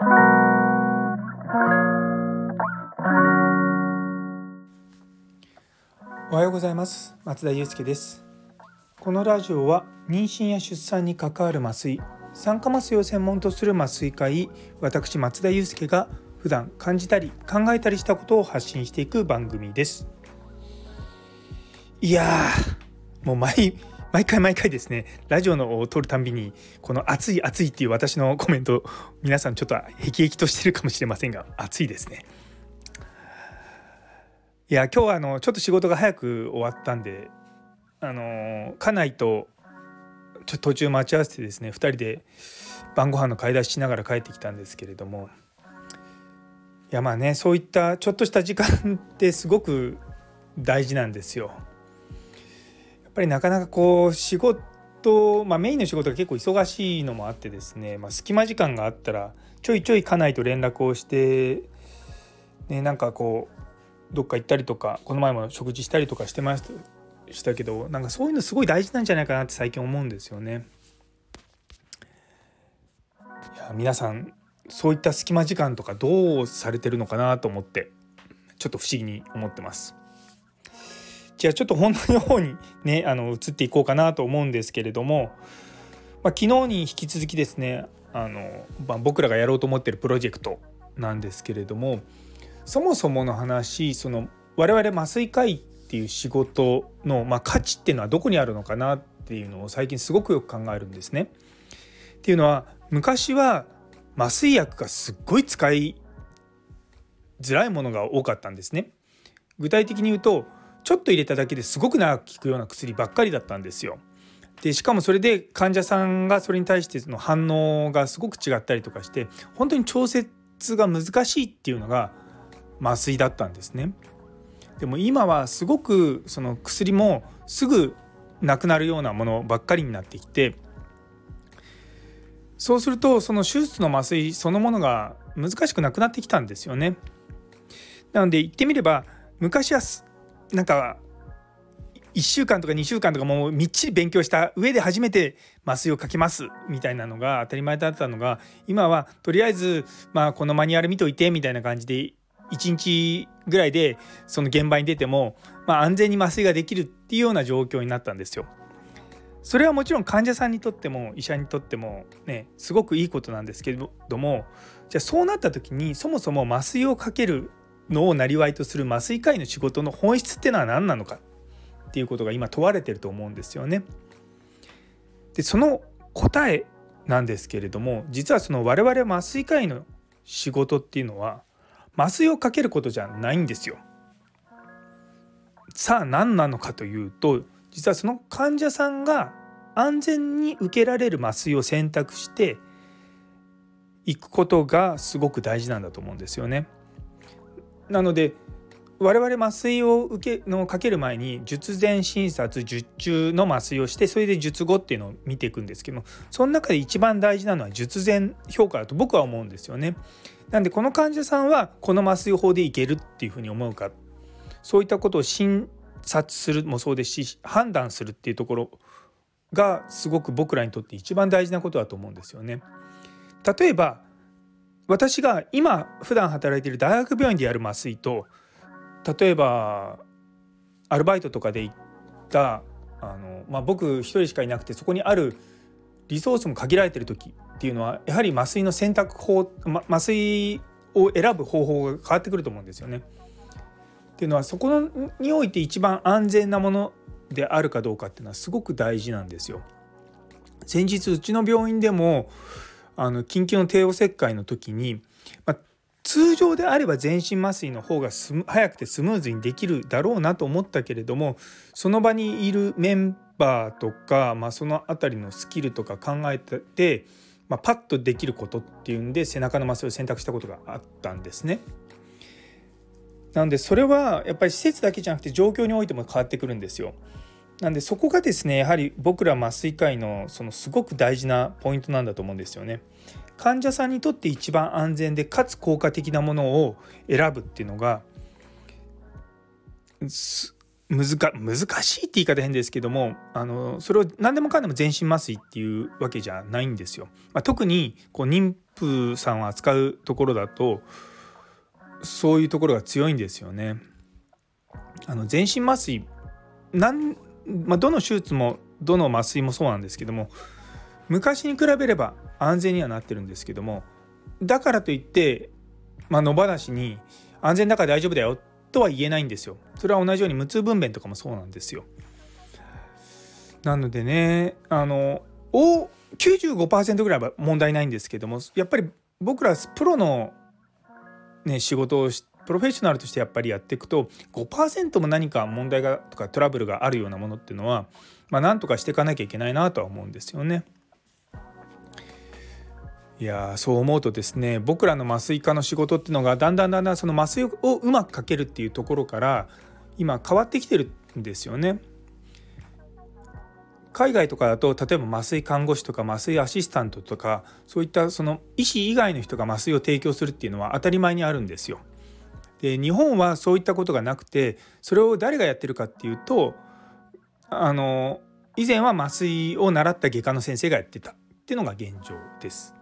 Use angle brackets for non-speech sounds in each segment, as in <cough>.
おはようございます。松田祐介です。このラジオは妊娠や出産に関わる麻酔酸化麻酔を専門とする麻酔科医私松田祐介が普段感じたり考えたりしたことを発信していく番組です。いやもう毎毎回毎回ですねラジオのを撮るたんびにこの暑い暑いっていう私のコメント皆さんちょっとへきへきとしてるかもしれませんが暑いですねいや今日はあのちょっと仕事が早く終わったんであの家内とちょっと途中待ち合わせてですね2人で晩ご飯の買い出ししながら帰ってきたんですけれどもいやまあねそういったちょっとした時間ってすごく大事なんですよ。やっぱりなかなかこう仕事、まあ、メインの仕事が結構忙しいのもあってですね、まあ、隙間時間があったらちょいちょい家内と連絡をして、ね、なんかこうどっか行ったりとかこの前も食事したりとかしてましたけどなんかそういうのすごい大事なんじゃないかなって最近思うんですよね。いや皆さんそういった隙間時間とかどうされてるのかなと思ってちょっと不思議に思ってます。じゃあちょっと本題の方にね <laughs> あの移っていこうかなと思うんですけれども、まあ、昨日に引き続きですねあの、まあ、僕らがやろうと思ってるプロジェクトなんですけれどもそもそもの話その我々麻酔科医っていう仕事の、まあ、価値っていうのはどこにあるのかなっていうのを最近すごくよく考えるんですね。っていうのは昔は麻酔薬がすっごい使いづらいものが多かったんですね。具体的に言うとちょっと入れただけですごく長く効くような薬ばっかりだったんですよ。でしかもそれで患者さんがそれに対しての反応がすごく違ったりとかして本当に調節が難しいっていうのが麻酔だったんですね。でも今はすごくその薬もすぐなくなるようなものばっかりになってきてそうするとその手術の麻酔そのものが難しくなくなってきたんですよね。なので言ってみれば昔はなんか1週間とか2週間とかもうみっちり勉強した上で初めて麻酔をかけますみたいなのが当たり前だったのが今はとりあえずまあこのマニュアル見といてみたいな感じで1日ぐらいでその現場に出ても、まあ、安全に麻酔ができるっていうような状況になったんですよ。それはもちろん患者さんにとっても医者にとってもねすごくいいことなんですけれどもじゃあそうなった時にそもそも麻酔をかけるのをなりわいとする麻酔科医の仕事の本質っていうのは何なのか？っていうことが今問われてると思うんですよね。でその答えなんですけれども実はその我々麻酔科医の仕事っていうのは麻酔をかけることじゃないんですよ。さあ何なのかというと実はその患者さんが安全に受けられる麻酔を選択していくことがすごく大事なんだと思うんですよね。なので我々麻酔を受けのかける前に術前診察術中の麻酔をしてそれで術後っていうのを見ていくんですけどもその中で一番大事なのは術前評価だと僕は思うんですよね。なんでこの患者さんはこの麻酔法でいけるっていうふうに思うかそういったことを診察するもそうですし判断するっていうところがすごく僕らにとって一番大事なことだと思うんですよね。例えば私が今普段働いている大学病院でやる麻酔と例えばアルバイトとかで行ったあの、まあ、僕一人しかいなくてそこにあるリソースも限られてる時っていうのはやはり麻酔の選択法、ま、麻酔を選ぶ方法が変わってくると思うんですよね。っていうのはそこにおいて一番安全なものであるかどうかっていうのはすごく大事なんですよ。先日うちの病院でもあの緊急の帝王切開の時に、まあ、通常であれば全身麻酔の方が早くてスムーズにできるだろうなと思ったけれどもその場にいるメンバーとか、まあ、その辺りのスキルとか考えて、まあ、パッとできることっていうんで背中の麻酔を選択したことがあったんですね。なんでそれはやっぱり施設だけじゃなくて状況においても変わってくるんですよ。なんでそこがですねやはり僕ら麻酔科医のそのすごく大事なポイントなんだと思うんですよね。患者さんにとって一番安全でかつ効果的なものを選ぶっていうのが難難しいって言い方変ですけどもあのそれを何でもかんでも全身麻酔っていうわけじゃないんですよ。まあ、特にこう妊プさんを扱うところだとそういうところが強いんですよね。あの全身麻酔なん、まあ、どの手術もどの麻酔もそうなんですけども昔に比べれば安全にはなってるんですけどもだからといって、まあ、野放しに安全だから大丈夫だよとは言えないんですよ。それは同じように無痛分娩とかもそうなんですよ。なのでねあのお95%ぐらいは問題ないんですけどもやっぱり僕らプロの、ね、仕事をしプロフェッショナルとしてやっぱりやっていくと5%も何か問題がとかトラブルがあるようなものっていうのは、まあ、なんとかしていかなきゃいけないなとは思うんですよね。いやそう思うとですね僕らの麻酔科の仕事っていうのがだんだんだんだんその麻酔をうまくかけるっていうところから今変わってきてるんですよね。海外とかだと例えば麻酔看護師とか麻酔アシスタントとかそういったその医師以外の人が麻酔を提供するっていうのは当たり前にあるんですよ。で日本はそういったことがなくてそれを誰がやってるかっていうとあの以前は麻酔を習った外科の先生がやってたっていうのが現状です。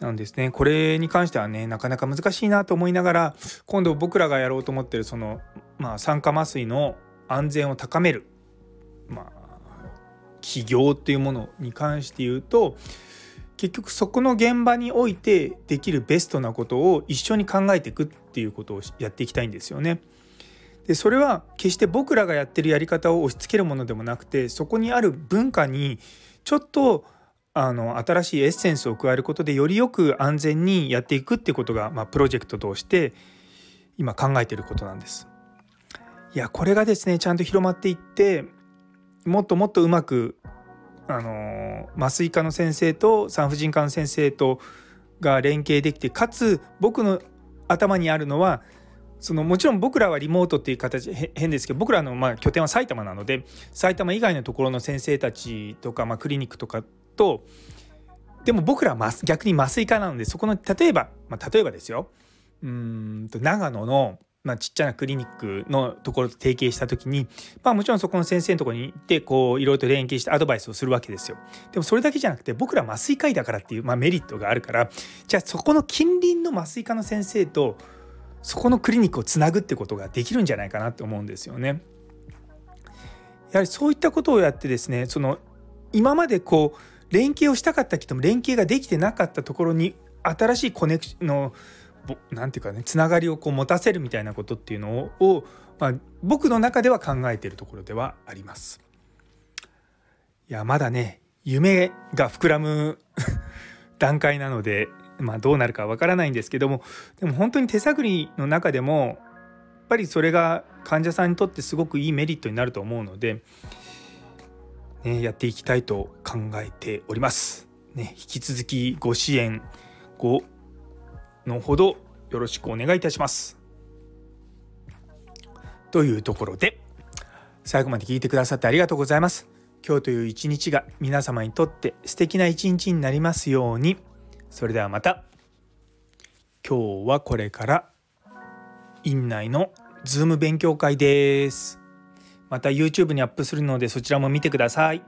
なんですねこれに関してはねなかなか難しいなと思いながら今度僕らがやろうと思ってるその、まあ、酸化麻酔の安全を高める、まあ、起業っていうものに関して言うと結局そこの現場においてできるベストなことを一緒に考えていくっていうことをやっていきたいんですよね。でそれは決して僕らがやってるやり方を押し付けるものでもなくてそこにある文化にちょっとあの新しいエッセンスを加えることでよりよく安全にやっていくってことが、まあ、プロジェクトとして今考えていることなんです。いやこれがですねちゃんと広まっていってもっともっとうまくあの麻酔科の先生と産婦人科の先生とが連携できてかつ僕の頭にあるのはそのもちろん僕らはリモートっていう形変ですけど僕らのまあ拠点は埼玉なので埼玉以外のところの先生たちとか、まあ、クリニックとかとでも僕らは逆に麻酔科なのでそこの例えば、まあ、例えばですよ。うんと長野のまあ、ちっちゃなクリニックのところと提携した時に、まあ、もちろんそこの先生のところに行ってこういろいろと連携してアドバイスをするわけですよ。でもそれだけじゃなくて僕ら麻酔科医だからっていう、まあ、メリットがあるからじゃあそこの近隣の麻酔科の先生とそこのクリニックをつなぐってことができるんじゃないかなって思うんですよね。やはりそういったことをやってですねその今までこう連携をしたかったけども連携ができてなかったところに新しいコネクションの何て言うかねつながりをこう持たせるみたいなことっていうのを、まあ、僕の中では考えているところではあります。いやまだね夢が膨らむ <laughs> 段階なので、まあ、どうなるかわからないんですけどもでも本当に手探りの中でもやっぱりそれが患者さんにとってすごくいいメリットになると思うので、ね、やっていきたいと考えております。ね、引き続きご支援ごのほどよろしくお願いいたします。というところで最後まで聞いてくださってありがとうございます。今日という一日が皆様にとって素敵な一日になりますように。それではまた。今日はこれから院内のズーム勉強会です。また YouTube にアップするのでそちらも見てください。